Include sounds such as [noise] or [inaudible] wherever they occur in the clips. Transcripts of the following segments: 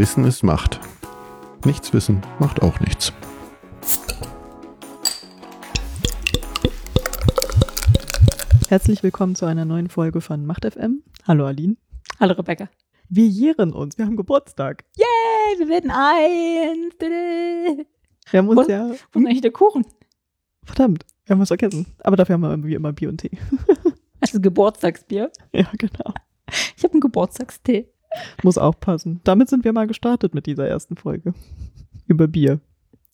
Wissen ist Macht. Nichts wissen macht auch nichts. Herzlich willkommen zu einer neuen Folge von Macht FM. Hallo Aline. Hallo Rebecca. Wir jähren uns, wir haben Geburtstag. Yay, wir werden eins. Wir haben uns Wo- ja. Wo ist eigentlich der Kuchen? Verdammt, wir haben was vergessen. Aber dafür haben wir irgendwie immer Bier und Tee. Also Geburtstagsbier. [laughs] ja, genau. Ich habe einen Geburtstagstee. [laughs] Muss auch passen. Damit sind wir mal gestartet mit dieser ersten Folge. Über Bier.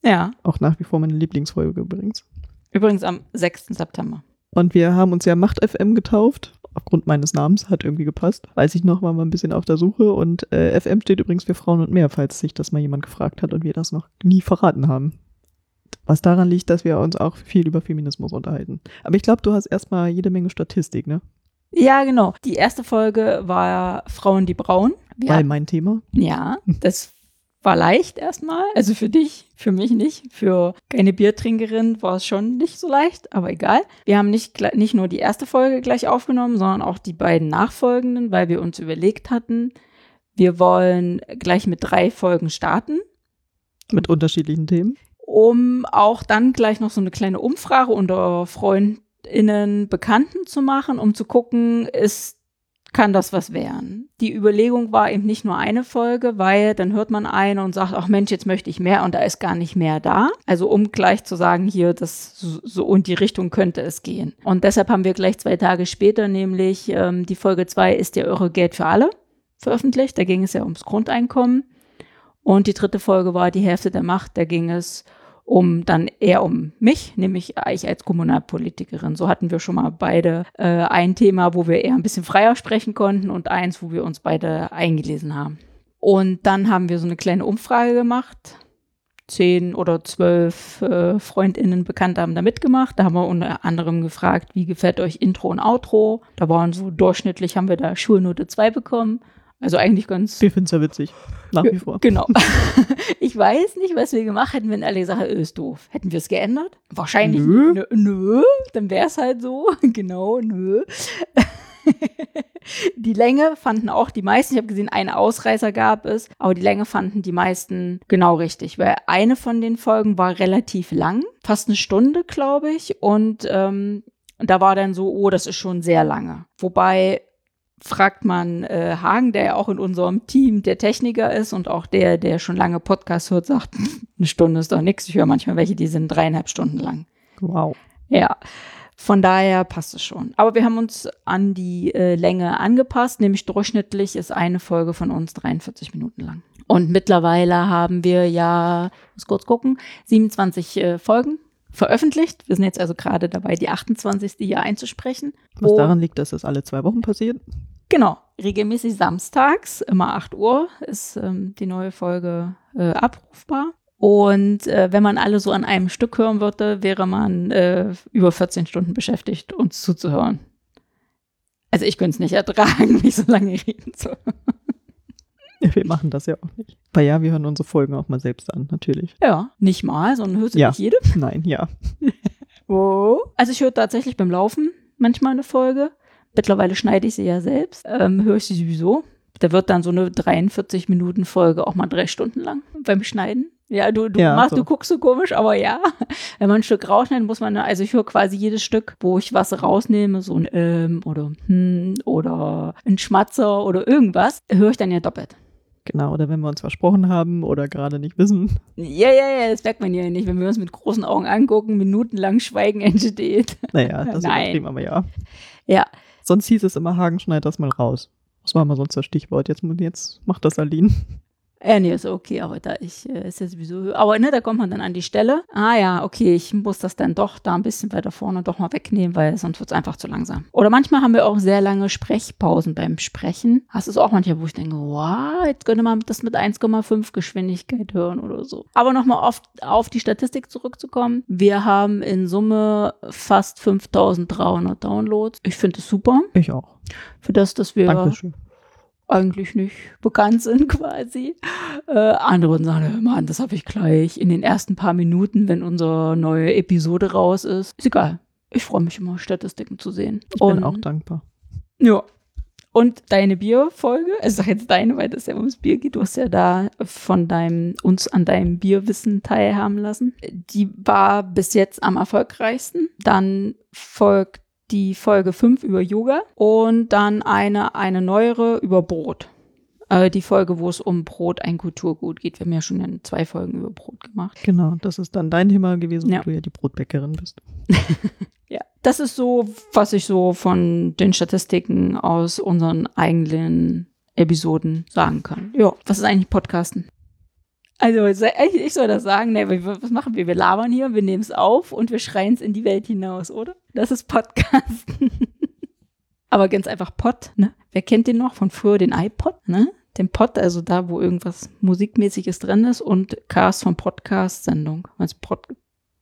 Ja, Auch nach wie vor meine Lieblingsfolge übrigens. übrigens am 6. September. Und wir haben uns ja Macht FM getauft. Aufgrund meines Namens hat irgendwie gepasst. Weiß ich noch, waren wir ein bisschen auf der Suche. Und äh, FM steht übrigens für Frauen und mehr, falls sich das mal jemand gefragt hat und wir das noch nie verraten haben. Was daran liegt, dass wir uns auch viel über Feminismus unterhalten. Aber ich glaube, du hast erstmal jede Menge Statistik, ne? Ja, genau. Die erste Folge war Frauen, die brauen. Wir Weil mein Thema. Ja, das war leicht erstmal. Also für dich, für mich nicht. Für keine Biertrinkerin war es schon nicht so leicht, aber egal. Wir haben nicht, nicht nur die erste Folge gleich aufgenommen, sondern auch die beiden nachfolgenden, weil wir uns überlegt hatten, wir wollen gleich mit drei Folgen starten, Mit unterschiedlichen Themen. um auch dann gleich noch so eine kleine Umfrage unter FreundInnen, Bekannten zu machen, um zu gucken, ist kann das was werden. Die Überlegung war eben nicht nur eine Folge, weil dann hört man eine und sagt, ach Mensch, jetzt möchte ich mehr und da ist gar nicht mehr da. Also um gleich zu sagen, hier, das so, und die Richtung könnte es gehen. Und deshalb haben wir gleich zwei Tage später, nämlich ähm, die Folge zwei ist ja Eure Geld für alle veröffentlicht. Da ging es ja ums Grundeinkommen. Und die dritte Folge war die Hälfte der Macht. Da ging es um dann eher um mich, nämlich ich als Kommunalpolitikerin. So hatten wir schon mal beide äh, ein Thema, wo wir eher ein bisschen freier sprechen konnten und eins, wo wir uns beide eingelesen haben. Und dann haben wir so eine kleine Umfrage gemacht. Zehn oder zwölf äh, Freundinnen, Bekannte haben da mitgemacht. Da haben wir unter anderem gefragt, wie gefällt euch Intro und Outro? Da waren so durchschnittlich, haben wir da Schulnote 2 bekommen. Also eigentlich ganz Wir finden es ja witzig. Nach wie vor. Genau. [laughs] ich weiß nicht, was wir gemacht hätten, wenn alle gesagt hätten, "Ö, ist doof. Hätten wir es geändert? Wahrscheinlich Nö. nö. nö. Dann wäre es halt so. [laughs] genau, nö. [laughs] die Länge fanden auch die meisten, ich habe gesehen, einen Ausreißer gab es, aber die Länge fanden die meisten genau richtig, weil eine von den Folgen war relativ lang, fast eine Stunde, glaube ich, und ähm, da war dann so, oh, das ist schon sehr lange. Wobei fragt man äh, Hagen, der ja auch in unserem Team der Techniker ist und auch der, der schon lange Podcast hört, sagt, [laughs] eine Stunde ist doch nichts. Ich höre manchmal welche, die sind dreieinhalb Stunden lang. Wow. Ja, von daher passt es schon. Aber wir haben uns an die äh, Länge angepasst, nämlich durchschnittlich ist eine Folge von uns 43 Minuten lang. Und mittlerweile haben wir ja, muss kurz gucken, 27 äh, Folgen veröffentlicht. Wir sind jetzt also gerade dabei, die 28. hier einzusprechen. Was daran liegt, dass das alle zwei Wochen passiert. Genau, regelmäßig samstags, immer 8 Uhr, ist ähm, die neue Folge äh, abrufbar. Und äh, wenn man alle so an einem Stück hören würde, wäre man äh, über 14 Stunden beschäftigt, uns zuzuhören. Also ich könnte es nicht ertragen, [laughs] wie so lange reden zu. [laughs] Wir machen das ja auch nicht. Aber ja, wir hören unsere Folgen auch mal selbst an, natürlich. Ja, nicht mal, sondern hörst du Ja. nicht jede. [laughs] Nein, ja. [laughs] Oh. Also ich höre tatsächlich beim Laufen manchmal eine Folge. Mittlerweile schneide ich sie ja selbst. Ähm, höre ich sie sowieso. Da wird dann so eine 43 Minuten Folge auch mal drei Stunden lang beim Schneiden. Ja, du, du Ja, machst, so. du guckst so komisch, aber ja. Wenn man ein Stück rausschneidet, muss man, also ich höre quasi jedes Stück, wo ich was rausnehme, so ein ähm oder hm oder ein Schmatzer oder irgendwas, höre ich dann ja doppelt. Genau, oder wenn wir uns versprochen haben oder gerade nicht wissen. Ja, ja, ja, das merkt man ja nicht, wenn wir uns mit großen Augen angucken, minutenlang Schweigen entsteht. Naja, das [laughs] übertrieben, aber ja. Ja, Sonst hieß es immer, Hagen schneid das mal raus. Das war mal sonst das Stichwort. Jetzt, jetzt macht das Aline. Ja, nee, ist okay, aber da ich, äh, ist ja sowieso, aber ne, da kommt man dann an die Stelle. Ah ja, okay, ich muss das dann doch da ein bisschen weiter vorne doch mal wegnehmen, weil sonst wird es einfach zu langsam. Oder manchmal haben wir auch sehr lange Sprechpausen beim Sprechen. Hast du es auch manchmal, wo ich denke, wow, jetzt könnte man das mit 1,5 Geschwindigkeit hören oder so. Aber nochmal auf, auf die Statistik zurückzukommen. Wir haben in Summe fast 5300 Downloads. Ich finde es super. Ich auch. Für das, dass wir Dankeschön. Eigentlich nicht bekannt sind [laughs] quasi. Äh, andere würden sagen, "Hör Mann, das habe ich gleich in den ersten paar Minuten, wenn unsere neue Episode raus ist. Ist egal. Ich freue mich immer, Statistiken zu sehen. Ich bin auch dankbar. Ja. Und deine Bierfolge, also sag jetzt deine, weil das ja ums Bier geht, du hast ja da von deinem, uns an deinem Bierwissen teilhaben lassen. Die war bis jetzt am erfolgreichsten. Dann folgt die Folge 5 über Yoga und dann eine, eine neuere über Brot. Äh, die Folge, wo es um Brot, ein Kulturgut geht. Wir haben ja schon in zwei Folgen über Brot gemacht. Genau, das ist dann dein Thema gewesen, Ja. weil du ja die Brotbäckerin bist. [laughs] Ja, das ist so, was ich so von den Statistiken aus unseren eigenen Episoden sagen kann. Ja, was ist eigentlich Podcasten? Also, ich soll das sagen, ne, was machen wir? Wir labern hier, wir nehmen es auf und wir schreien es in die Welt hinaus, oder? Das ist Podcasten. [laughs] Aber ganz einfach Pod, ne? Wer kennt den noch von früher, den iPod, ne? Den Pod, also da, wo irgendwas Musikmäßiges drin ist und Cast von Podcast-Sendung. Also Pod,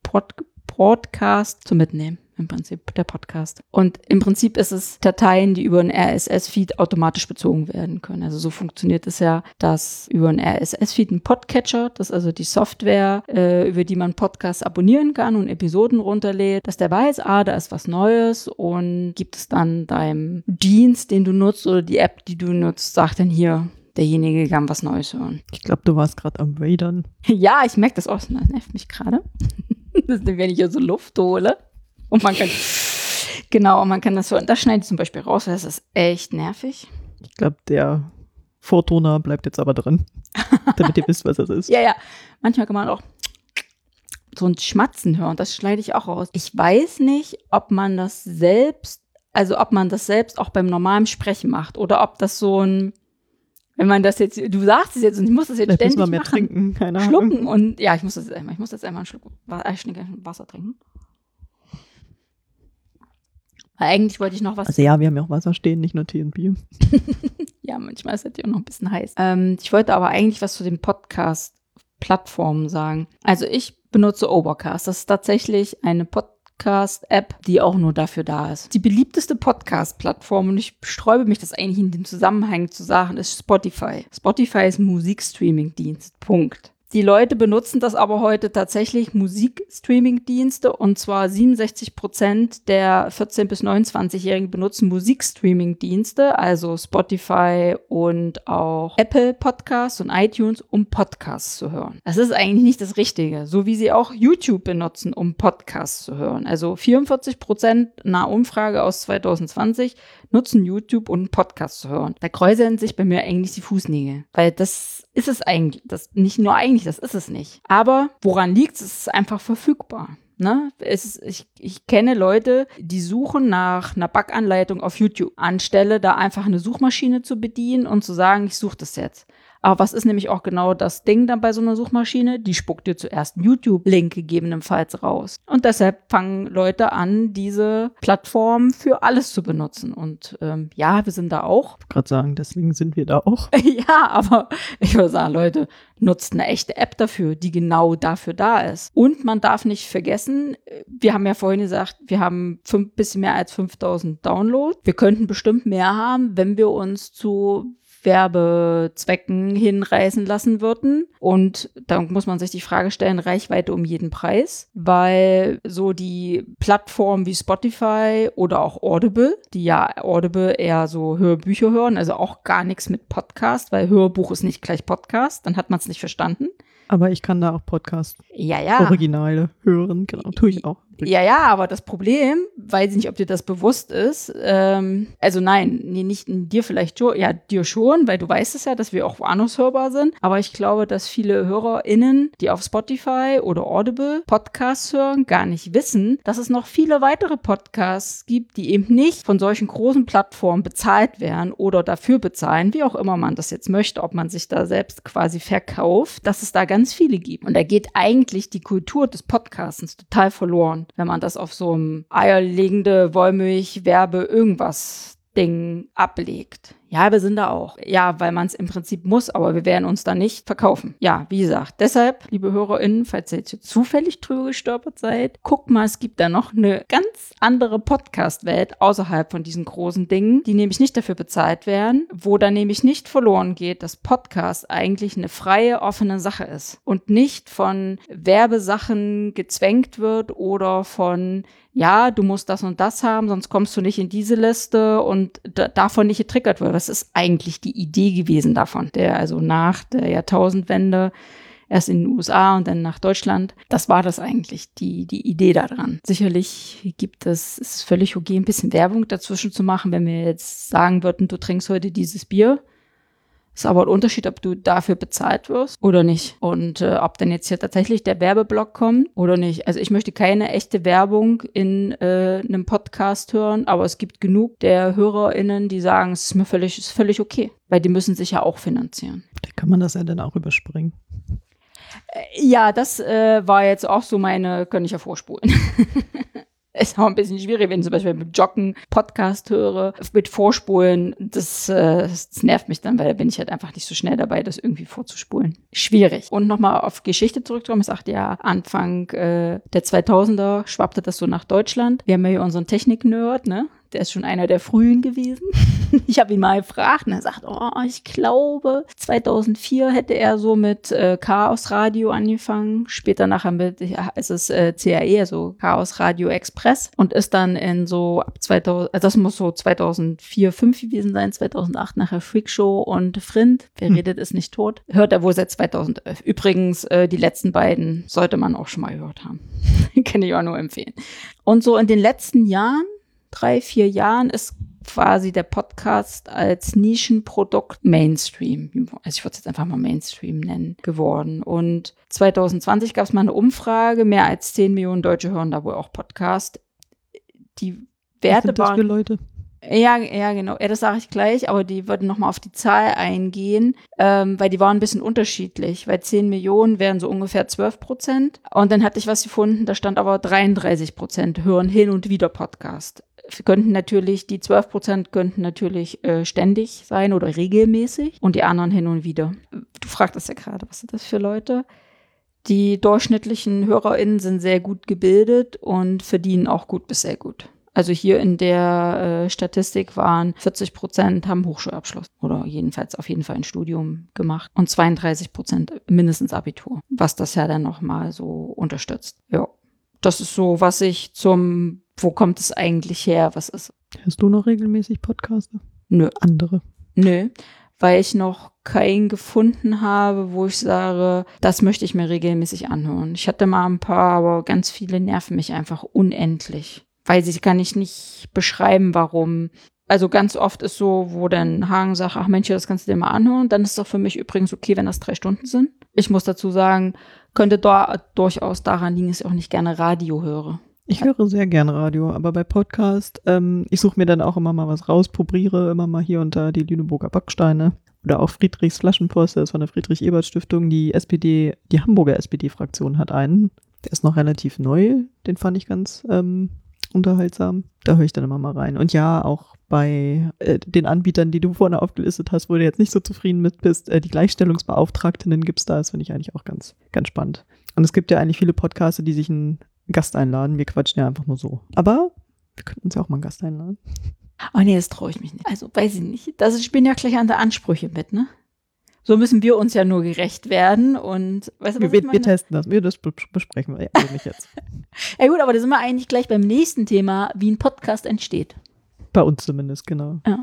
Pod, Podcast zum Mitnehmen. Im Prinzip der Podcast. Und im Prinzip ist es Dateien, die über einen RSS-Feed automatisch bezogen werden können. Also so funktioniert es ja, dass über einen RSS-Feed ein Podcatcher, das ist also die Software, äh, über die man Podcasts abonnieren kann und Episoden runterlädt, dass der weiß, ah, da ist was Neues und gibt es dann deinem Dienst, den du nutzt oder die App, die du nutzt, sagt dann hier, derjenige kann was Neues hören. Ich glaube, du warst gerade am Wadern. [laughs] Ja, ich merke das auch. Das nervt mich gerade. [laughs] Das ist, wenn ich hier so Luft hole. Und man kann, genau, und man kann das so, und das schneide ich zum Beispiel raus, weil das ist echt nervig. Ich glaube, der Vortoner bleibt jetzt aber drin, [laughs] damit ihr wisst, was das ist. Ja, ja. Manchmal kann man auch so ein Schmatzen hören. Das schneide ich auch raus. Ich weiß nicht, ob man das selbst, also ob man das selbst auch beim normalen Sprechen macht oder ob das so ein, wenn man das jetzt, du sagst es jetzt und ich muss das jetzt Vielleicht müssen ständig wir mehr machen. trinken, keine Ahnung. Schlucken und ja, ich muss das einmal, ich muss jetzt einmal einen Schluck äh, Wasser trinken. Weil eigentlich wollte ich noch was Also ja, wir haben ja auch Wasser stehen, nicht nur Tee und Bier. [laughs] Ja, manchmal ist das ja auch noch ein bisschen heiß. Ähm, ich wollte aber eigentlich was zu den Podcast-Plattformen sagen. Also ich benutze Overcast. Das ist tatsächlich eine Podcast-App, die auch nur dafür da ist. Die beliebteste Podcast-Plattform, und ich sträube mich das eigentlich in dem Zusammenhang zu sagen, ist Spotify. Spotify ist Musikstreaming-Dienst. Punkt. Die Leute benutzen das aber heute tatsächlich Musikstreaming-Dienste und zwar 67 Prozent der 14- bis 29-Jährigen benutzen Musikstreaming-Dienste, also Spotify und auch Apple Podcasts und iTunes, um Podcasts zu hören. Das ist eigentlich nicht das Richtige, so wie sie auch YouTube benutzen, um Podcasts zu hören. Also 44 Prozent einer Umfrage aus 2020 nutzen YouTube, um einen Podcast zu hören. Da kräuseln sich bei mir eigentlich die Fußnägel, weil das ist es eigentlich, das nicht nur eigentlich, das ist es nicht. Aber woran liegt es? Es ist einfach verfügbar. Ne? Es ich, ich kenne Leute, die suchen nach einer Backanleitung auf YouTube, anstelle da einfach eine Suchmaschine zu bedienen und zu sagen, ich suche das jetzt. Aber was ist nämlich auch genau das Ding dann bei so einer Suchmaschine? Die spuckt dir zuerst einen YouTube-Link gegebenenfalls raus. Und deshalb fangen Leute an, diese Plattform für alles zu benutzen. Und ähm, ja, wir sind da auch. Ich gerade sagen, deswegen sind wir da auch. [laughs] Ja, aber ich würde sagen, Leute, nutzt eine echte App dafür, die genau dafür da ist. Und man darf nicht vergessen, wir haben ja vorhin gesagt, wir haben fünf, bisschen mehr als 5000 Downloads. Wir könnten bestimmt mehr haben, wenn wir uns zu Werbezwecken hinreißen lassen würden. Und da muss man sich die Frage stellen, Reichweite um jeden Preis, weil so die Plattformen wie Spotify oder auch Audible, die ja Audible eher so Hörbücher hören, also auch gar nichts mit Podcast, weil Hörbuch ist nicht gleich Podcast, dann hat man es nicht verstanden. Aber ich kann da auch Ja, ja. Podcast-Originale hören. Genau, tue ich auch. Ja, ja, aber das Problem, weiß ich nicht, ob dir das bewusst ist, ähm, also nein, nee, nicht dir vielleicht schon, ja, dir schon, weil du weißt es ja, dass wir auch woanders hörbar sind, aber ich glaube, dass viele HörerInnen, die auf Spotify oder Audible Podcasts hören, gar nicht wissen, dass es noch viele weitere Podcasts gibt, die eben nicht von solchen großen Plattformen bezahlt werden oder dafür bezahlen, wie auch immer man das jetzt möchte, ob man sich da selbst quasi verkauft, dass es da ganz viele gibt. Und da geht eigentlich die Kultur des Podcastens total verloren, wenn man das auf so einem eierlegende Wollmilch Werbe irgendwas Ding ablegt. Ja, wir sind da auch. Ja, weil man es im Prinzip muss, aber wir werden uns da nicht verkaufen. Ja, wie gesagt, deshalb, liebe HörerInnen, falls ihr jetzt zufällig drüber gestolpert seid, guckt mal, es gibt da noch eine ganz andere Podcast-Welt außerhalb von diesen großen Dingen, die nämlich nicht dafür bezahlt werden, wo da nämlich nicht verloren geht, dass Podcast eigentlich eine freie, offene Sache ist und nicht von Werbesachen gezwängt wird oder von ja, du musst das und das haben, sonst kommst du nicht in diese Liste und davon nicht getriggert wird. Das ist eigentlich die Idee gewesen davon, der also nach der Jahrtausendwende erst in den USA und dann nach Deutschland. Das war das eigentlich, die, die Idee daran. Sicherlich gibt es, ist völlig okay, ein bisschen Werbung dazwischen zu machen, wenn wir jetzt sagen würden, du trinkst heute dieses Bier ist aber ein Unterschied, ob du dafür bezahlt wirst oder nicht. Und äh, ob dann jetzt hier tatsächlich der Werbeblock kommt oder nicht. Also ich möchte keine echte Werbung in äh, einem Podcast hören, aber es gibt genug der HörerInnen, die sagen, es ist mir völlig, ist völlig okay. Weil die müssen sich ja auch finanzieren. Da kann man das ja dann auch überspringen. Äh, ja, das äh, war jetzt auch so meine, kann ich ja vorspulen. [laughs] ist auch ein bisschen schwierig, wenn ich zum Beispiel mit Joggen Podcast höre, mit Vorspulen. Das, äh, das nervt mich dann, weil da bin ich halt einfach nicht so schnell dabei, das irgendwie vorzuspulen. Schwierig. Und nochmal auf Geschichte zurückzukommen. Ich sagte ja, Anfang äh, der 2000er schwappte das so nach Deutschland. Wir haben ja hier unseren Technik-Nerd, ne? Der ist schon einer der frühen gewesen. [laughs] ich habe ihn mal gefragt und er sagt, oh, ich glaube, 2004 hätte er so mit äh, Chaos Radio angefangen, später nachher mit, ja, ist es äh, CAE, also Chaos Radio Express und ist dann in so ab 2000, also das muss so 2004, 5 gewesen sein, 2008 nachher Freakshow und Frind, wer hm. redet ist nicht tot, hört er wohl seit 2011. Übrigens, äh, die letzten beiden sollte man auch schon mal gehört haben. [laughs] Kann ich auch nur empfehlen. Und so in den letzten Jahren drei, vier Jahren ist quasi der Podcast als Nischenprodukt Mainstream, also ich würde es jetzt einfach mal Mainstream nennen, geworden. Und 2020 gab es mal eine Umfrage, mehr als 10 Millionen Deutsche hören da wohl auch Podcast. Die Werte Was sind das waren. Für Leute? Ja, ja, genau. Ja, das sage ich gleich, aber die würden nochmal auf die Zahl eingehen, ähm, weil die waren ein bisschen unterschiedlich, weil 10 Millionen wären so ungefähr 12 Prozent. Und dann hatte ich was gefunden, da stand aber 33 Prozent hören hin und wieder Podcast könnten natürlich, die 12 Prozent könnten natürlich äh, ständig sein oder regelmäßig und die anderen hin und wieder. Du fragtest ja gerade, was sind das für Leute? Die durchschnittlichen HörerInnen sind sehr gut gebildet und verdienen auch gut bis sehr gut. Also hier in der äh, Statistik waren 40 Prozent haben Hochschulabschluss oder jedenfalls auf jeden Fall ein Studium gemacht und 32 Prozent mindestens Abitur, was das ja dann nochmal so unterstützt. Ja, das ist so, was ich zum wo kommt es eigentlich her? Was ist? Hast du noch regelmäßig Podcaster? Nö. Andere? Nö, weil ich noch keinen gefunden habe, wo ich sage, das möchte ich mir regelmäßig anhören. Ich hatte mal ein paar, aber ganz viele nerven mich einfach unendlich. Weil sie kann ich nicht beschreiben, warum. Also ganz oft ist so, wo dann Hagen sagt, ach Mensch, das kannst du dir mal anhören. Dann ist es doch für mich übrigens okay, wenn das drei Stunden sind. Ich muss dazu sagen, könnte da durchaus daran liegen, dass ich auch nicht gerne Radio höre. Ich höre sehr gerne Radio, aber bei Podcast, ähm, ich suche mir dann auch immer mal was raus, probiere immer mal hier und da die Lüneburger Backsteine oder auch Friedrichs Flaschenpost, der ist von der Friedrich-Ebert-Stiftung. Die SPD, die Hamburger SPD-Fraktion hat einen, der ist noch relativ neu, den fand ich ganz ähm, unterhaltsam. Da höre ich dann immer mal rein. Und ja, auch bei äh, den Anbietern, die du vorne aufgelistet hast, wo du jetzt nicht so zufrieden mit bist, äh, die Gleichstellungsbeauftragtinnen gibt es da, das finde ich eigentlich auch ganz, ganz spannend. Und es gibt ja eigentlich viele Podcasts, die sich ein Gast einladen. Wir quatschen ja einfach nur so. Aber wir könnten uns ja auch mal einen Gast einladen. Oh nee, das traue ich mich nicht. Also weiß ich nicht. Das spielen ja gleich andere Ansprüche mit, ne? So müssen wir uns ja nur gerecht werden und weißt du, was wir, wir testen das, wir das besprechen wir ja, nicht jetzt. [laughs] ja gut, aber da sind wir eigentlich gleich beim nächsten Thema, wie ein Podcast entsteht. Bei uns zumindest, genau. Ja.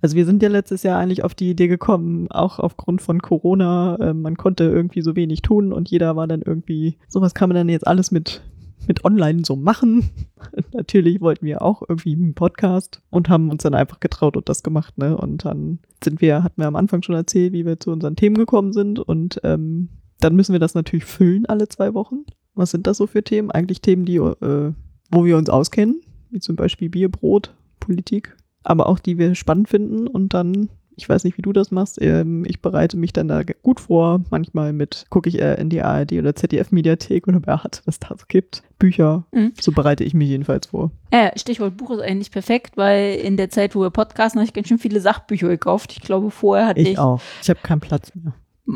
Also wir sind ja letztes Jahr eigentlich auf die Idee gekommen, auch aufgrund von Corona, äh, man konnte irgendwie so wenig tun und jeder war dann irgendwie, sowas kann man dann jetzt alles mit mit online so machen. [laughs] Natürlich wollten wir auch irgendwie einen Podcast und haben uns dann einfach getraut und das gemacht, ne? Und dann sind wir, hatten wir am Anfang schon erzählt, wie wir zu unseren Themen gekommen sind und ähm, dann müssen wir das natürlich füllen alle zwei Wochen. Was sind das so für Themen? Eigentlich Themen, die, äh, wo wir uns auskennen, wie zum Beispiel Bier, Brot, Politik, aber auch die wir spannend finden und dann Ich weiß nicht, wie du das machst. Ähm, ich bereite mich dann da gut vor. Manchmal mit, gucke ich äh, in die ARD oder ZDF-Mediathek oder wer hat, was da so gibt. Bücher. Mhm. So bereite ich mich jedenfalls vor. Äh, Stichwort Buch ist eigentlich perfekt, weil in der Zeit, wo wir podcasten, habe ich ganz schön viele Sachbücher gekauft. Ich glaube, vorher hatte ich, Ich auch. Ich habe keinen Platz mehr.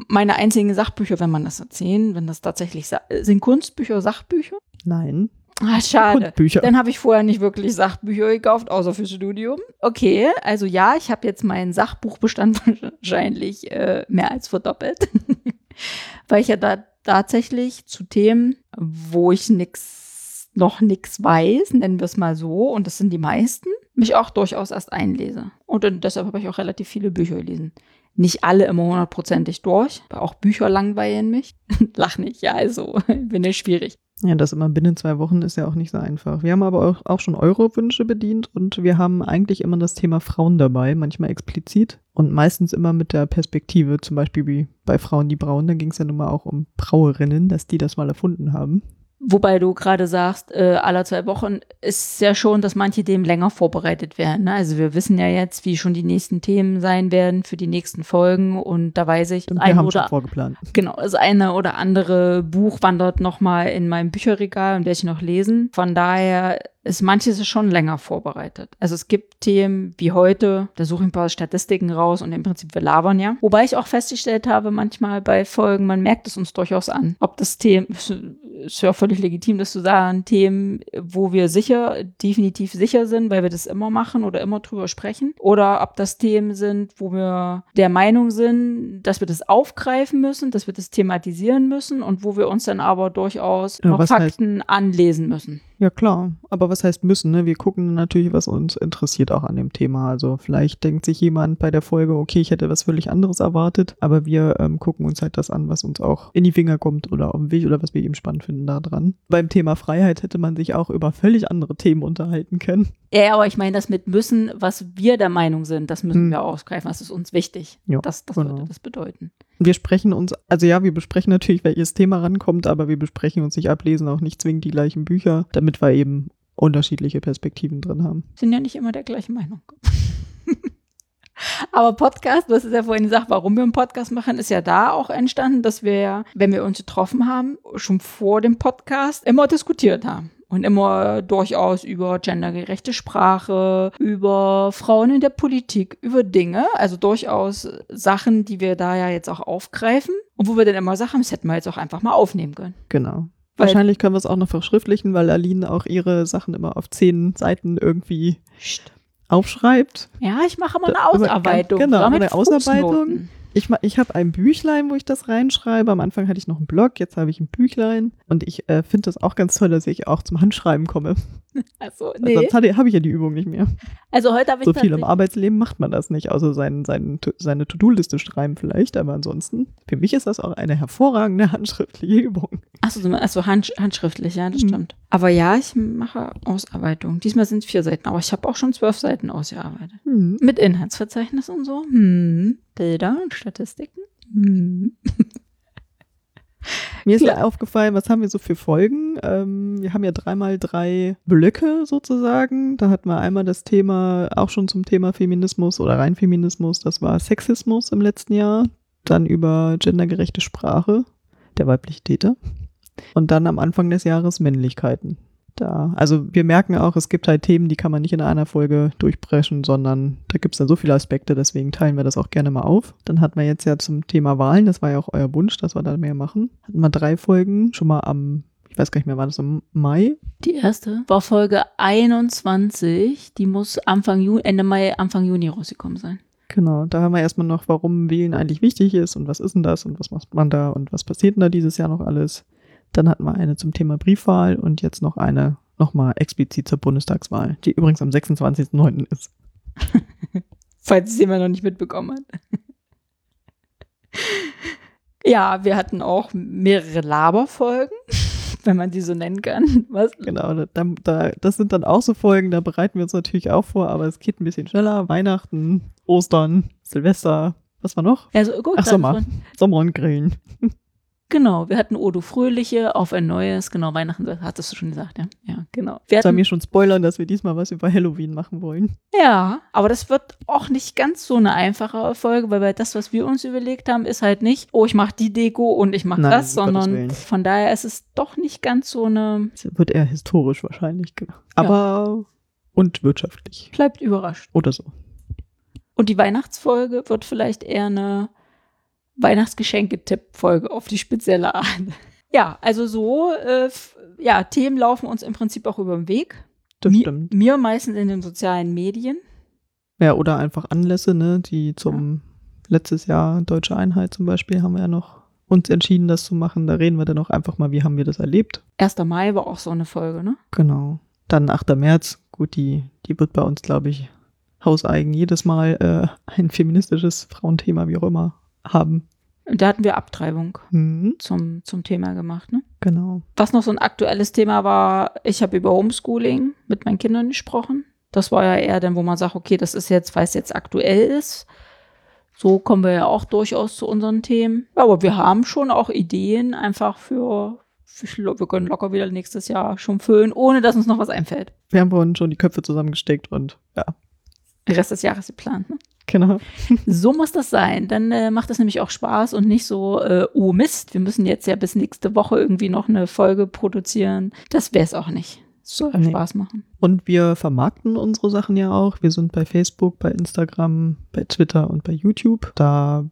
meine einzigen Sachbücher, wenn man das erzählen, wenn das tatsächlich Sa sind Kunstbücher Sachbücher. Nein. Ah, schade. Kunstbücher. Dann habe ich vorher nicht wirklich Sachbücher gekauft, außer fürs Studium. Okay, also ja, ich habe jetzt meinen Sachbuchbestand [laughs] wahrscheinlich äh, mehr als verdoppelt. [laughs] Weil ich ja da tatsächlich zu Themen, wo ich nix, noch nichts weiß, nennen wir es mal so, und das sind die meisten, mich auch durchaus erst einlese. Und deshalb habe ich auch relativ viele Bücher gelesen. Nicht alle immer hundertprozentig durch, auch Bücher langweilen mich. [laughs] Lach nicht, ja, also bin ich schwierig. Ja, das immer binnen zwei Wochen ist ja auch nicht so einfach. Wir haben aber auch, auch schon eure Wünsche bedient und wir haben eigentlich immer das Thema Frauen dabei, manchmal explizit und meistens immer mit der Perspektive, zum Beispiel wie bei Frauen die Brauen, da ging es ja nun mal auch um Brauerinnen, dass die das mal erfunden haben. Wobei du gerade sagst, äh, alle zwei Wochen ist ja schon, dass manche Themen länger vorbereitet werden. Ne? Also wir wissen ja jetzt, wie schon die nächsten Themen sein werden für die nächsten Folgen und da weiß ich, Und wir ein oder vorgeplant. genau, das eine oder andere Buch wandert noch mal in meinem Bücherregal und werde ich noch lesen. Von daher ist manches schon länger vorbereitet. Also es gibt Themen wie heute, da suche ich ein paar Statistiken raus und im Prinzip wir labern ja. Wobei ich auch festgestellt habe, manchmal bei Folgen, man merkt es uns durchaus an, ob das Thema, ist ja völlig legitim, das zu sagen, Themen, wo wir sicher, definitiv sicher sind, weil wir das immer machen oder immer drüber sprechen, oder ob das Themen sind, wo wir der Meinung sind, dass wir das aufgreifen müssen, dass wir das thematisieren müssen und wo wir uns dann aber durchaus Ja, noch Fakten anlesen müssen. Ja, klar. Aber was heißt müssen? Ne? Wir gucken natürlich, was uns interessiert auch an dem Thema. Also vielleicht denkt sich jemand bei der Folge, okay, ich hätte was völlig anderes erwartet, aber wir ähm, gucken uns halt das an, was uns auch in die Finger kommt oder auf dem Weg oder was wir eben spannend finden da dran. Beim Thema Freiheit hätte man sich auch über völlig andere Themen unterhalten können. Ja, aber ich meine das mit müssen, was wir der Meinung sind, das müssen Hm. wir ausgreifen, das ist uns wichtig. Ja, das das genau. würde das bedeuten. Wir sprechen uns, also ja, wir besprechen natürlich, welches Thema rankommt, aber wir besprechen uns nicht ablesen, auch nicht zwingend die gleichen Bücher, damit wir eben unterschiedliche Perspektiven drin haben. Sind ja nicht immer der gleichen Meinung. [laughs] Aber Podcast, das ist ja vorhin gesagt, warum wir einen Podcast machen, ist ja da auch entstanden, dass wir wenn wir uns getroffen haben, schon vor dem Podcast immer diskutiert haben. Und immer durchaus über gendergerechte Sprache, über Frauen in der Politik, über Dinge, also durchaus Sachen, die wir da ja jetzt auch aufgreifen. Und wo wir dann immer sagen, das hätten wir jetzt auch einfach mal aufnehmen können. Genau. Weil- Wahrscheinlich können wir es auch noch verschriftlichen, weil Aline auch ihre Sachen immer auf zehn Seiten irgendwie aufschreibt. Ja, ich mache mal eine Da- aber Ausarbeitung. genau, eine Ausarbeitung. Ich, ich habe ein Büchlein, wo ich das reinschreibe. Am Anfang hatte ich noch einen Blog, jetzt habe ich ein Büchlein. Und ich äh, finde das auch ganz toll, dass ich auch zum Handschreiben komme. Also, nee. Sonst habe ich ja die Übung nicht mehr. Also heute habe ich So viel im Arbeitsleben macht man das nicht, außer sein, sein, seine To-Do-Liste schreiben vielleicht. Aber ansonsten, für mich ist das auch eine hervorragende handschriftliche Übung. Achso, so- also hand, handschriftlich, ja, das Mhm. stimmt. Aber ja, ich mache Ausarbeitung. Diesmal sind es vier Seiten, aber ich habe auch schon zwölf Seiten ausgearbeitet. Hm. Mit Inhaltsverzeichnis und so. Hm. Bilder und Statistiken. Hm. [laughs] Mir ist Klar. ja aufgefallen, was haben wir so für Folgen? Ähm, wir haben ja dreimal drei Blöcke sozusagen. Da hatten wir einmal das Thema, auch schon zum Thema Feminismus oder rein Feminismus, das war Sexismus im letzten Jahr. Dann über gendergerechte Sprache, der weibliche Täter. Und dann am Anfang des Jahres Männlichkeiten. Da, also wir merken auch, es gibt halt Themen, die kann man nicht in einer Folge durchbrechen, sondern da gibt es dann so viele Aspekte, deswegen teilen wir das auch gerne mal auf. Dann hatten wir jetzt ja zum Thema Wahlen, das war ja auch euer Wunsch, dass wir da mehr machen. Hatten wir drei Folgen, schon mal am, ich weiß gar nicht mehr, war das im Mai? Die erste war Folge 21. Die muss Anfang Juni, Ende Mai, Anfang Juni rausgekommen sein. Genau, da haben wir erstmal noch, warum Wählen eigentlich wichtig ist und was ist denn das und was macht man da und was passiert denn da dieses Jahr noch alles. Dann hatten wir eine zum Thema Briefwahl und jetzt noch eine nochmal explizit zur Bundestagswahl, die übrigens am 26.09. ist. [laughs] Falls es jemand noch nicht mitbekommen hat. [laughs] ja, wir hatten auch mehrere Laberfolgen, [laughs] wenn man die so nennen kann. Was? Genau, da, da, das sind dann auch so Folgen, da bereiten wir uns natürlich auch vor, aber es geht ein bisschen schneller. Weihnachten, Ostern, Silvester, was war noch? Also gut, Ach, Sommer. Sommer und Grillen. Genau, wir hatten Odo Fröhliche auf ein neues, genau, Weihnachten, hattest du schon gesagt, ja. Ja, genau. Wir Sollen hatten, wir schon spoilern, dass wir diesmal was über Halloween machen wollen? ja, aber das wird auch nicht ganz so eine einfache Folge, weil das, was wir uns überlegt haben, ist halt nicht, oh, ich mache die Deko und ich mache das, sondern von daher ist es doch nicht ganz so eine, Es wird eher historisch wahrscheinlich, genau. Aber und wirtschaftlich bleibt überrascht. oder so. Und die Weihnachtsfolge wird vielleicht eher eine Weihnachtsgeschenke-Tipp-Folge auf die spezielle Art. Ja, also so, äh, ja, Themen laufen uns im Prinzip auch über den Weg. Das Mi- stimmt. Mir meistens in den sozialen Medien. Ja, oder einfach Anlässe, ne, die zum letztes Jahr Deutsche Einheit zum Beispiel haben wir ja noch uns entschieden, das zu machen. Da reden wir dann auch einfach mal, wie haben wir das erlebt. 1. Mai war auch so eine Folge, ne? Genau. Dann 8. März, gut, die, die wird bei uns, glaube ich, hauseigen jedes Mal äh, ein feministisches Frauenthema, wie auch immer, haben. Und da hatten wir Abtreibung Mhm, zum, zum Thema gemacht, ne? genau. Was noch so ein aktuelles Thema war, ich habe über Homeschooling mit meinen Kindern gesprochen. Das war ja eher dann, wo man sagt, okay, das ist jetzt, weil es jetzt aktuell ist. So kommen wir ja auch durchaus zu unseren Themen. Aber wir haben schon auch Ideen einfach für, für wir können locker wieder nächstes Jahr schon füllen, ohne dass uns noch was einfällt. Wir haben vorhin schon die Köpfe zusammengesteckt und ja, Der Rest des Jahres geplant. Ne? Genau. So muss das sein. Dann äh, macht das nämlich auch Spaß und nicht so, äh, oh Mist, wir müssen jetzt ja bis nächste Woche irgendwie noch eine Folge produzieren. Das wäre es auch nicht. Soll ja Nee. Spaß machen. Und wir vermarkten unsere Sachen ja auch. Wir sind bei Facebook, bei Instagram, bei Twitter und bei YouTube. Da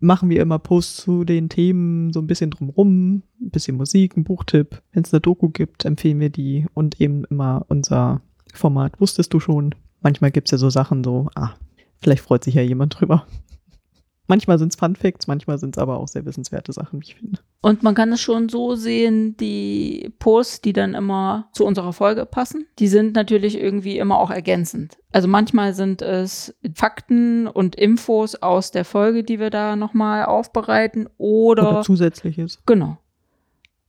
machen wir immer Posts zu den Themen so ein bisschen drumrum, ein bisschen Musik, ein Buchtipp. Wenn es eine Doku gibt, empfehlen wir die und eben immer unser Format. Wusstest du schon? Manchmal gibt es ja so Sachen so, ah, vielleicht freut sich ja jemand drüber. Manchmal sind es Fun Facts, manchmal sind es aber auch sehr wissenswerte Sachen, wie ich finde. Und man kann es schon so sehen, die Posts, die dann immer zu unserer Folge passen, die sind natürlich irgendwie immer auch ergänzend. Also manchmal sind es Fakten und Infos aus der Folge, die wir da nochmal aufbereiten oder, Oder zusätzliches. genau.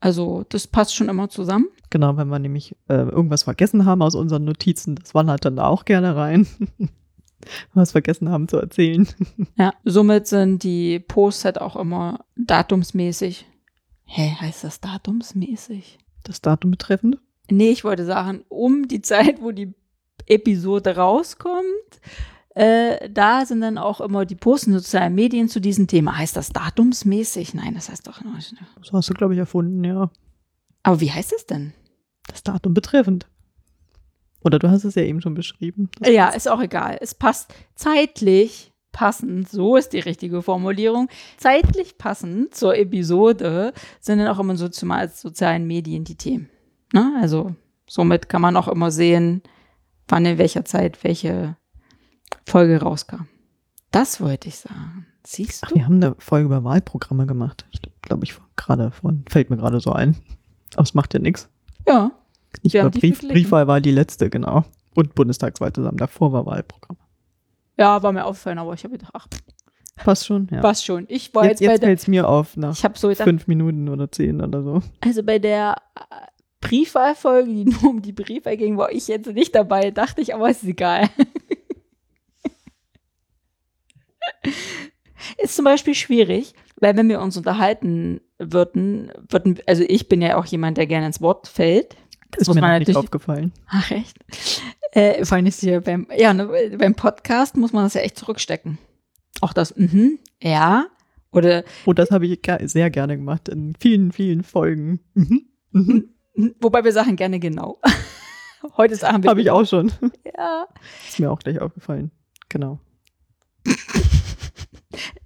Also das passt schon immer zusammen. Genau, wenn wir nämlich äh, irgendwas vergessen haben aus unseren Notizen, das wandert dann da auch gerne rein. [laughs] was vergessen haben zu erzählen. [laughs] Ja, somit sind die Posts halt auch immer datumsmäßig. Hä, heißt das datumsmäßig? Das Datum betreffend. Nee, ich wollte sagen, um die Zeit, wo die Episode rauskommt, äh, da sind dann auch immer die Posts in sozialen Medien zu diesem Thema. Heißt das datumsmäßig? Nein, das heißt doch. Das hast du, glaube ich, erfunden, ja. Aber wie heißt es denn? Das Datum betreffend. Oder du hast es ja eben schon beschrieben. Ja, ist auch egal. Es passt zeitlich passend, so ist die richtige Formulierung. Zeitlich passend zur Episode sind dann auch immer so zumal als sozialen Medien die Themen. Ne? Also somit kann man auch immer sehen, wann in welcher Zeit welche Folge rauskam. Das wollte ich sagen. Siehst Ach, du? wir haben eine Folge über Wahlprogramme gemacht. Ich glaube, ich gerade von, fällt mir gerade so ein. Aber es macht ja nichts. Ja. Nicht Wir Brief. Briefwahl war die letzte, genau. Und Bundestagswahl zusammen. Davor war Wahlprogramm. Ja, war mir aufgefallen, aber ich habe gedacht, ach, Passt schon, ja. passt schon. Ich war jetzt jetzt, bei jetzt der. fällt es mir auf nach Ich so fünf Minuten oder zehn oder so. Also bei der äh, Briefwahlfolge, die [laughs] nur um die Briefwahl ging, war ich jetzt nicht dabei, dachte ich, aber ist egal. [laughs] ist zum Beispiel schwierig, weil wenn wir uns unterhalten würden, würden, also ich bin ja auch jemand, der gerne ins Wort fällt. Das ist mir noch nicht natürlich. aufgefallen. Ach echt? Äh, vor allem ist hier beim, ja, ne, beim Podcast muss man das ja echt zurückstecken. Auch das, mhm, ja. Oder Oh, das habe ich sehr gerne gemacht in vielen, vielen Folgen. Mhm. Mhm. wobei wir sagen gerne genau. [laughs] Heute sagen wir Habe ich auch schon. [laughs] Ja. Ist mir auch gleich aufgefallen. Genau. [laughs]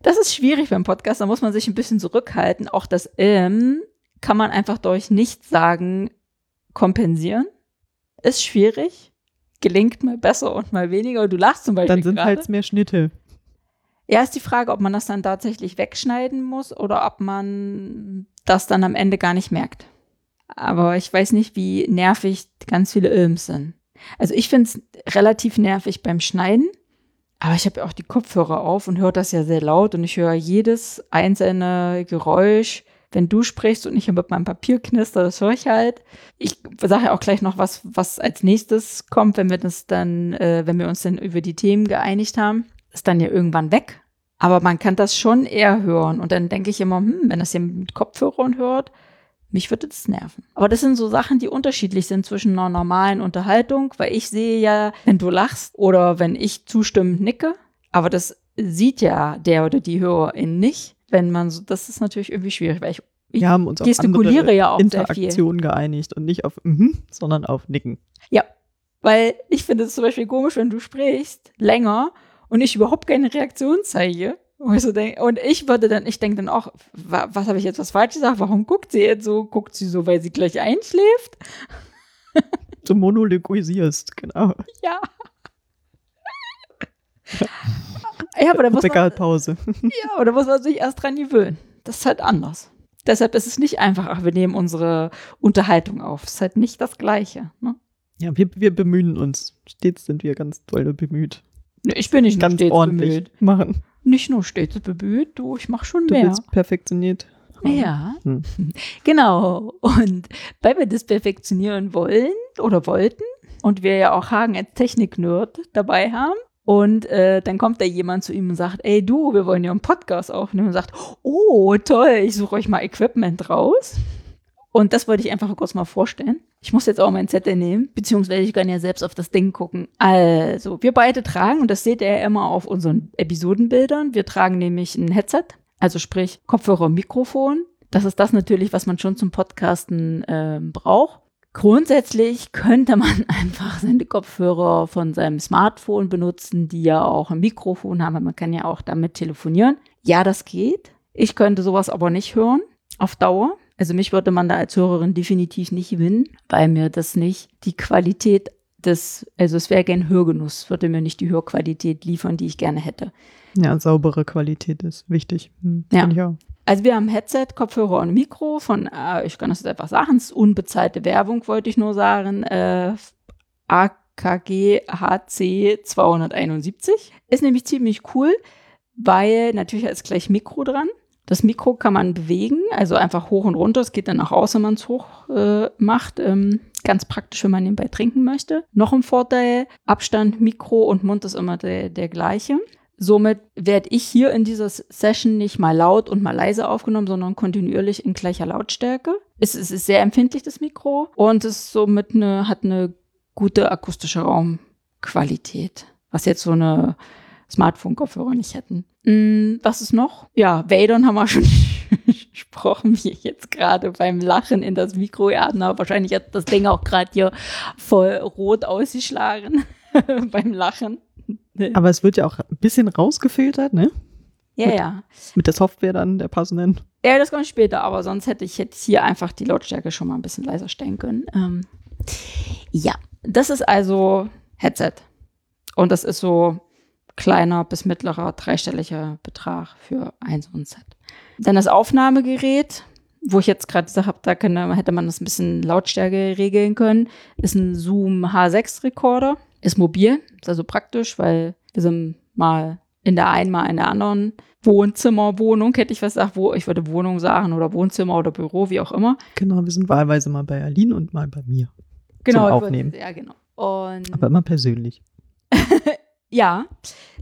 Das ist schwierig beim Podcast, da muss man sich ein bisschen zurückhalten. Auch das ähm kann man einfach durch Nichtsagen kompensieren. Ist schwierig. Gelingt mal besser und mal weniger. Du lachst zum Beispiel Dann sind halt mehr Schnitte. Ja, ist die Frage, ob man das dann tatsächlich wegschneiden muss oder ob man das dann am Ende gar nicht merkt. Aber ich weiß nicht, wie nervig ganz viele Ilms sind. Also ich finde es relativ nervig beim Schneiden, aber ich habe ja auch die Kopfhörer auf und höre das ja sehr laut und ich höre jedes einzelne Geräusch. Wenn du sprichst und ich mit meinem Papier knister, das höre ich halt. Ich sage ja auch gleich noch was, was als nächstes kommt, wenn wir das dann, äh, wenn wir uns dann über die Themen geeinigt haben ist dann ja irgendwann weg. Aber man kann das schon eher hören. Und dann denke ich immer, hm, wenn das jemand mit Kopfhörern hört, mich würde das nerven. Aber das sind so Sachen, die unterschiedlich sind zwischen einer normalen Unterhaltung, weil ich sehe ja, wenn du lachst oder wenn ich zustimmend nicke, aber das sieht ja der oder die Hörerin nicht, wenn man so, das ist natürlich irgendwie schwierig, weil ich, ich Wir haben uns auf gestikuliere andere ja auch sehr viel. Interaktion geeinigt und nicht auf mhm, sondern auf Nicken. Ja, weil ich finde es zum Beispiel komisch, wenn du sprichst länger und ich überhaupt keine Reaktion zeige. Und ich, so denk, und ich würde dann, ich denke dann auch, wa, was habe ich jetzt was falsch gesagt? Warum guckt sie jetzt so? Guckt sie so, weil sie gleich einschläft? Du monologisierst, genau. Ja. Ja, aber da muss man, Bäckerpause. ja, aber da muss man sich erst dran gewöhnen. Das ist halt anders. Deshalb ist es nicht einfach, ach, wir nehmen unsere Unterhaltung auf. Es ist halt nicht das Gleiche. Ne? Ja, wir, wir bemühen uns. Stets sind wir ganz doll bemüht. Nee, Ich bin nicht nur Ganz stets ordentlich bemüht. machen. Nicht nur stets bemüht, du, ich mache schon Du mehr. willst perfektioniert. haben. Ja, Hm. [laughs] genau. Und weil wir das perfektionieren wollen oder wollten und wir ja auch Hagen als Technik-Nerd dabei haben, und äh, dann kommt da jemand zu ihm und sagt, ey du, wir wollen ja einen Podcast aufnehmen und sagt, oh toll, ich suche euch mal Equipment raus. Und das wollte ich einfach kurz mal vorstellen. Ich muss jetzt auch meinen Zettel nehmen, beziehungsweise ich kann ja selbst auf das Ding gucken. Also, wir beide tragen, und das seht ihr ja immer auf unseren Episodenbildern, wir tragen nämlich ein Headset, also sprich Kopfhörer Mikrofon. Das ist das natürlich, was man schon zum Podcasten ähm, braucht. Grundsätzlich könnte man [laughs] einfach seine Kopfhörer von seinem Smartphone benutzen, die ja auch ein Mikrofon haben. Man kann ja auch damit telefonieren. Ja, das geht. Ich könnte sowas aber nicht hören auf Dauer. Also mich würde man da als Hörerin definitiv nicht gewinnen, weil mir das nicht die Qualität des, also es wäre kein Hörgenuss, würde mir nicht die Hörqualität liefern, die ich gerne hätte. Ja, saubere Qualität ist wichtig. Hm, Ja. auch. Also wir haben Headset, Kopfhörer und Mikro von, äh, ich kann das jetzt einfach sagen, es ist unbezahlte Werbung, wollte ich nur sagen, äh, AKG HC 271. Ist nämlich ziemlich cool, weil natürlich ist gleich Mikro dran. Das Mikro kann man bewegen, also einfach hoch und runter. Es geht dann nach außen, wenn man es hoch äh, macht. Ähm, ganz praktisch, wenn man nebenbei trinken möchte. Noch ein Vorteil, Abstand, Mikro und Mund ist immer der, der gleiche. Somit werde ich hier in dieser Session nicht mal laut und mal leise aufgenommen, sondern kontinuierlich in gleicher Lautstärke. Es, es ist sehr empfindlich, das Mikro, und es somit eine, hat eine gute akustische Raumqualität, was jetzt so eine Smartphone-Kopfhörer nicht hätten. Mm, was ist noch? Ja, Vadern haben wir schon gesprochen, wie ich jetzt gerade beim Lachen in das Mikro atme. aber Wahrscheinlich hat das Ding auch gerade hier voll rot ausgeschlagen [laughs] beim Lachen. Aber es wird ja auch ein bisschen rausgefiltert, ne? Ja, ja. Mit der Software dann, der passenden. Ja, das kommt später, aber sonst hätte ich jetzt hier einfach die Lautstärke schon mal ein bisschen leiser stellen können. Ähm, ja, das ist also Headset. Und das ist so kleiner bis mittlerer dreistelliger Betrag für ein so ein Set. Dann das Aufnahmegerät, wo ich jetzt gerade gesagt habe, da könnte, hätte man das ein bisschen Lautstärke regeln können, ist ein Zoom H6 Recorder. Ist mobil, ist also praktisch, weil wir sind mal in der einen, mal in der anderen Wohnzimmerwohnung, hätte ich was gesagt, wo ich würde Wohnung sagen oder Wohnzimmer oder Büro, wie auch immer. Genau, wir sind wahlweise mal bei Aline und mal bei mir. Genau, ich Aufnehmen. Würde, ja, genau. Und Aber immer persönlich. [laughs] ja,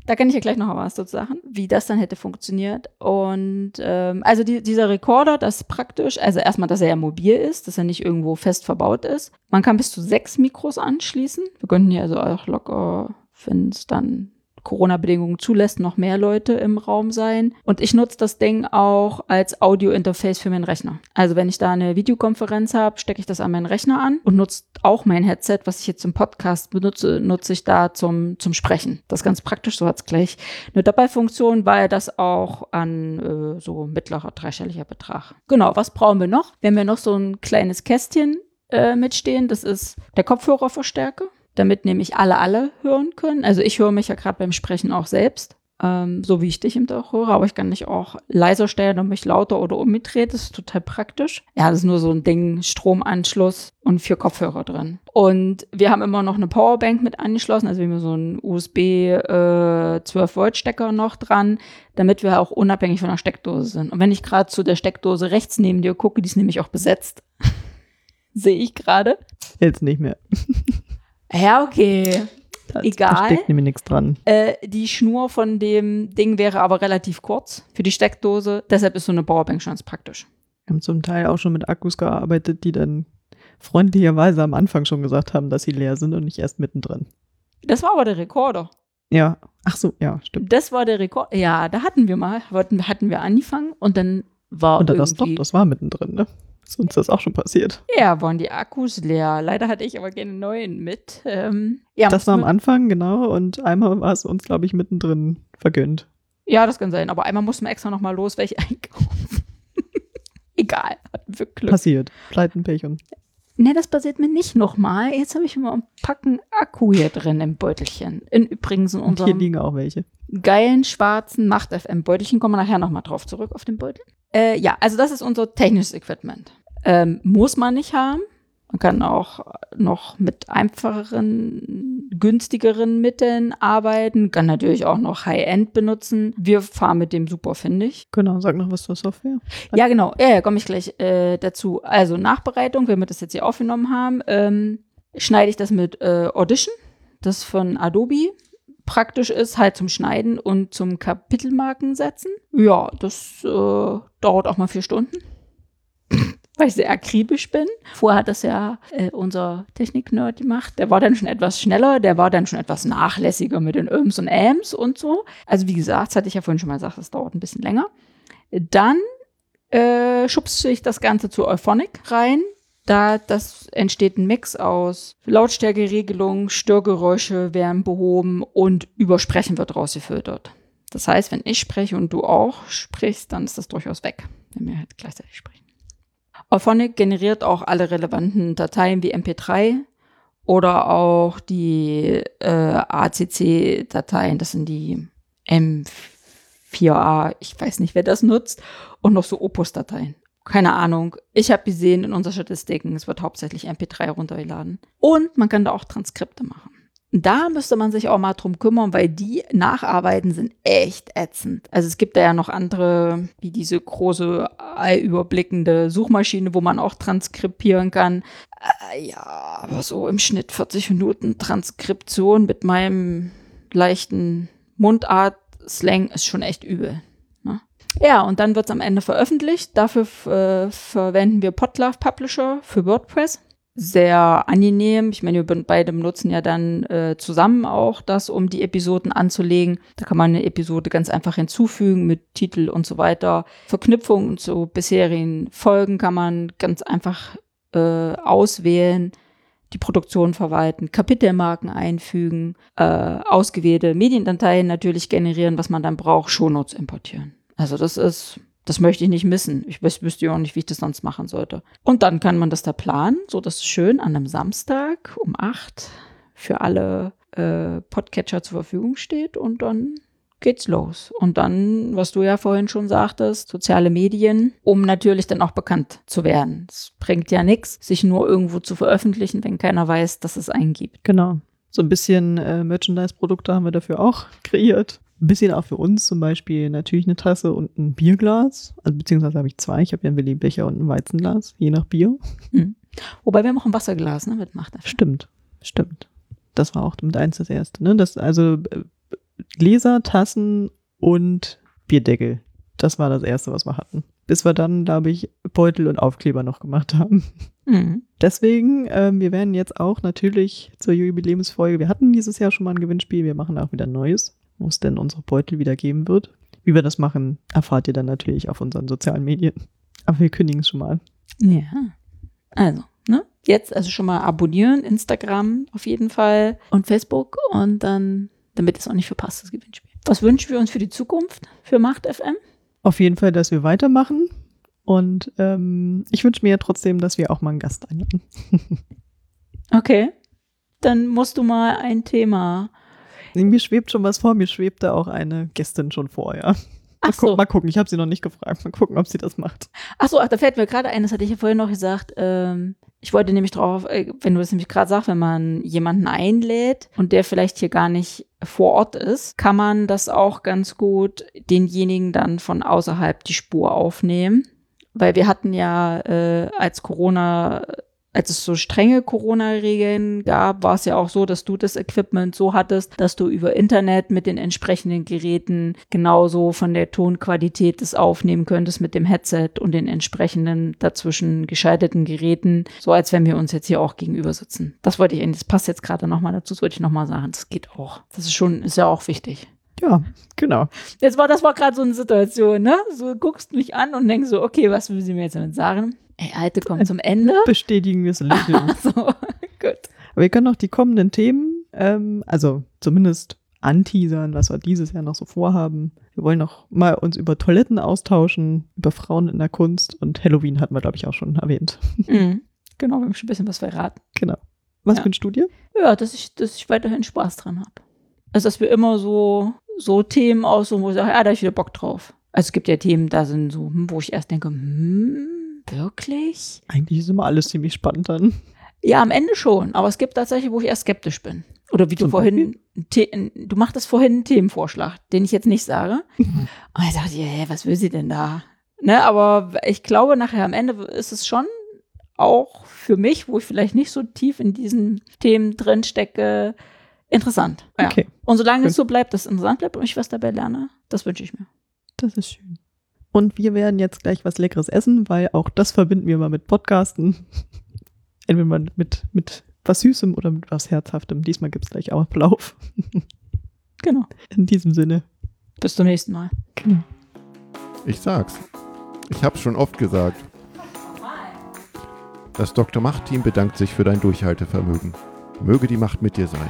da kann ich ja gleich noch was dazu sagen, wie das dann hätte funktioniert. Und ähm, also die, dieser Recorder, das praktisch, also erstmal, dass er ja mobil ist, dass er nicht irgendwo fest verbaut ist. Man kann bis zu sechs Mikros anschließen. Wir könnten hier also auch locker, wenn es dann Corona-Bedingungen zulässt, noch mehr Leute im Raum sein. Und ich nutze das Ding auch als Audio-Interface für meinen Rechner. Also wenn ich da eine Videokonferenz habe, stecke ich das an meinen Rechner an und nutze auch mein Headset, was ich jetzt im Podcast benutze, nutze ich da zum, zum Sprechen. Das ist ganz praktisch, so hat's gleich eine Doppelfunktion, weil das auch an äh, so mittlerer dreistelliger Betrag. Genau, was brauchen wir noch? Wir haben ja noch so ein kleines Kästchen äh, mitstehen, das ist der Kopfhörerverstärker damit nämlich alle alle hören können. Also ich höre mich ja gerade beim Sprechen auch selbst, ähm, so wie ich dich eben auch höre, aber ich kann nicht auch leiser stellen und mich lauter oder umgedreht. Das ist total praktisch. Ja, das ist nur so ein Ding, Stromanschluss und vier Kopfhörer drin. Und wir haben immer noch eine Powerbank mit angeschlossen, also wir haben so einen USB äh, 12 Volt Stecker noch dran, damit wir auch unabhängig von der Steckdose sind. Und wenn ich gerade zu der Steckdose rechts neben dir gucke, die ist nämlich auch besetzt. [laughs] Sehe ich gerade. Jetzt nicht mehr. [laughs] Ja, okay. Da egal. steckt nämlich nichts dran. Äh, die Schnur von dem Ding wäre aber relativ kurz für die Steckdose. Deshalb ist so eine Powerbank schon ganz praktisch. Wir haben zum Teil auch schon mit Akkus gearbeitet, die dann freundlicherweise am Anfang schon gesagt haben, dass sie leer sind und nicht erst mittendrin. Das war aber der Rekorder. Ja, ach so, ja, stimmt. Das war der Rekord. Ja, da hatten wir mal, hatten, hatten wir angefangen und dann war Und dann das doch, irgendwie, das war mittendrin, ne? Ist uns das auch schon passiert. ja, waren die Akkus leer. Leider hatte ich aber keine neuen mit. Ähm, ja, das war am Anfang, genau, und einmal war es uns, glaube ich, mittendrin vergönnt. Ja, das kann sein. Aber einmal mussten wir extra noch mal los, welche [laughs] einkaufen. Egal, hatten wir Glück. Passiert. Pleiten, Pech und. Ne, das passiert mir nicht nochmal. Jetzt habe ich mal ein Packen Akku hier drin im Beutelchen. In übrigens in Und hier unserem liegen auch welche. geilen schwarzen Macht FM Beutelchen. Kommen wir nachher nochmal drauf zurück auf den Beutel. Äh, ja, also das ist unser technisches Equipment. Ähm, muss man nicht haben. Man kann auch noch mit einfacheren, günstigeren Mitteln arbeiten. Kann natürlich auch noch High-End benutzen. Wir fahren mit dem super, finde ich. Genau, sag noch was zur Software. Ja, genau. Ja, ja komme ich gleich äh, dazu. Also Nachbereitung, wenn wir das jetzt hier aufgenommen haben, ähm, schneide ich das mit äh, Audition, das von Adobe. Praktisch ist halt zum Schneiden und zum Kapitelmarken setzen. Ja, das äh, dauert auch mal vier Stunden. Weil ich sehr akribisch bin. Vorher hat das ja äh, unser Technik-Nerd gemacht. Der war dann schon etwas schneller, der war dann schon etwas nachlässiger mit den Öms und Äms und so. Also wie gesagt, das hatte ich ja vorhin schon mal gesagt, das dauert ein bisschen länger. Dann äh, schubse ich das Ganze zu Euphonic rein. Da das entsteht ein Mix aus Lautstärkeregelung, Störgeräusche werden behoben und Übersprechen wird rausgefiltert. Das heißt, wenn ich spreche und du auch sprichst, dann ist das durchaus weg, wenn wir halt gleichzeitig sprechen. Auphonic generiert auch alle relevanten Dateien wie MP3 oder auch die äh, ACC-Dateien, das sind die M4A, ich weiß nicht, wer das nutzt, und noch so Opus-Dateien. Keine Ahnung. Ich habe gesehen in unseren Statistiken, es wird hauptsächlich MP3 runtergeladen. Und man kann da auch Transkripte machen. Da müsste man sich auch mal drum kümmern, weil die Nacharbeiten sind echt ätzend. Also es gibt da ja noch andere, wie diese große allüberblickende Suchmaschine, wo man auch transkribieren kann. Äh, ja, aber so im Schnitt 40 Minuten Transkription mit meinem leichten Mundart-Slang ist schon echt übel. Ne? Ja, und dann wird es am Ende veröffentlicht. Dafür äh, verwenden wir Podlove Publisher für WordPress sehr angenehm. Ich meine, wir beide benutzen ja dann äh, zusammen auch das, um die Episoden anzulegen. Da kann man eine Episode ganz einfach hinzufügen mit Titel und so weiter. Verknüpfungen zu bisherigen Folgen kann man ganz einfach äh, auswählen, die Produktion verwalten, Kapitelmarken einfügen, äh, ausgewählte Mediendateien natürlich generieren, was man dann braucht, Shownotes importieren. Also das ist das möchte ich nicht missen. Ich wüs wüsste ja auch nicht, wie ich das sonst machen sollte. Und dann kann man das da planen, so dass es schön an einem Samstag um acht für alle äh, Podcatcher zur Verfügung steht und dann geht's los. Und dann, was du ja vorhin schon sagtest, soziale Medien, um natürlich dann auch bekannt zu werden. Es bringt ja nichts, sich nur irgendwo zu veröffentlichen, wenn keiner weiß, dass es einen gibt. Genau. So ein bisschen äh, Merchandise-Produkte haben wir dafür auch kreiert. Ein bisschen auch für uns, zum Beispiel natürlich eine Tasse und ein Bierglas. Also beziehungsweise habe ich zwei. Ich habe ja einen Willi-Becher und ein Weizenglas, je nach Bier. Wobei wir haben auch ein Wasserglas, ne, mit Macht. Stimmt, stimmt. Das war auch mit eins das erste. Ne? Das, also äh, Gläser, Tassen und Bierdeckel. Das war das erste, was wir hatten. Bis wir dann, glaube ich, Beutel und Aufkleber noch gemacht haben. Mhm. Deswegen, ähm, wir werden jetzt auch natürlich zur Jubiläumsfolge, wir hatten dieses Jahr schon mal ein Gewinnspiel, wir machen auch wieder ein neues, wo es denn unsere Beutel wieder geben wird. Wie wir das machen, erfahrt ihr dann natürlich auf unseren sozialen Medien. Aber wir kündigen es schon mal an. Ja. Also, ne? Jetzt also schon mal abonnieren, Instagram auf jeden Fall und Facebook und dann, damit es auch nicht verpasst, das Gewinnspiel. Was wünschen wir uns für die Zukunft für Macht FM? Auf jeden Fall, dass wir weitermachen. Und ähm, ich wünsche mir ja trotzdem, dass wir auch mal einen Gast einladen. [laughs] Okay. Dann musst du mal ein Thema. Mir schwebt schon was vor, mir schwebt da auch eine Gästin schon vor, ja. Mal, so. mal gucken, ich habe sie noch nicht gefragt. Mal gucken, ob sie das macht. Ach so, ach, da fällt mir gerade ein, das hatte ich ja vorhin noch gesagt. Ähm, ich wollte nämlich drauf, äh, wenn du das nämlich gerade sagst, wenn man jemanden einlädt und der vielleicht hier gar nicht vor Ort ist, kann man das auch ganz gut denjenigen dann von außerhalb die Spur aufnehmen. Weil wir hatten ja, äh, als Corona als es so strenge Corona-Regeln gab, war es ja auch so, dass du das Equipment so hattest, dass du über Internet mit den entsprechenden Geräten genauso von der Tonqualität das aufnehmen könntest mit dem Headset und den entsprechenden dazwischen geschalteten Geräten, so als wenn wir uns jetzt hier auch gegenüber sitzen. Das wollte ich, das passt jetzt gerade nochmal dazu, das wollte ich nochmal sagen. Das geht auch. Das ist schon, ist ja auch wichtig. Ja, genau. Jetzt war, das war gerade so eine Situation, ne? So guckst mich an und denkst so, okay, was will sie mir jetzt damit sagen? Ey, Alte, komm zum Ende. [laughs] Bestätigen wir es lächeln. [laughs] so, gut. Aber wir können noch die kommenden Themen, ähm, also zumindest anteasern, was wir dieses Jahr noch so vorhaben. Wir wollen noch mal uns über Toiletten austauschen, über Frauen in der Kunst und Halloween hatten wir, glaube ich, auch schon erwähnt. [laughs] Mhm. Genau, wir haben schon ein bisschen was verraten. Genau. Was Ja. für eine Studie? Ja, dass ich, dass ich weiterhin Spaß dran habe. Also, dass wir immer so, so Themen aussuchen, wo ich sage, ja, da hab ich wieder Bock drauf. Also, es gibt ja Themen, da sind so, hm, wo ich erst denke, hm, wirklich? Eigentlich ist immer alles ziemlich spannend dann. Ja, am Ende schon. Aber es gibt tatsächlich, wo ich erst skeptisch bin. Oder wie du Zum vorhin, The- du machtest vorhin einen Themenvorschlag, den ich jetzt nicht sage. [laughs] Und ich dachte, hä, was will sie denn da? Ne, aber ich glaube, nachher am Ende ist es schon auch für mich, wo ich vielleicht nicht so tief in diesen Themen drin stecke, interessant. Ja. Okay, Und solange Gut. es so bleibt, dass es interessant bleibt und ich was dabei lerne, das wünsche ich mir. das ist schön. Und wir werden jetzt gleich was Leckeres essen, weil auch das verbinden wir mal mit Podcasten. [laughs] Entweder mal mit, mit was Süßem oder mit was Herzhaftem. Diesmal gibt es gleich auch Lauf. [laughs] Genau. In diesem Sinne. Bis zum nächsten Mal. Genau. Ich sag's. Ich hab's schon oft gesagt. Das Dr. Macht-Team bedankt sich für dein Durchhaltevermögen. Möge die Macht mit dir sein.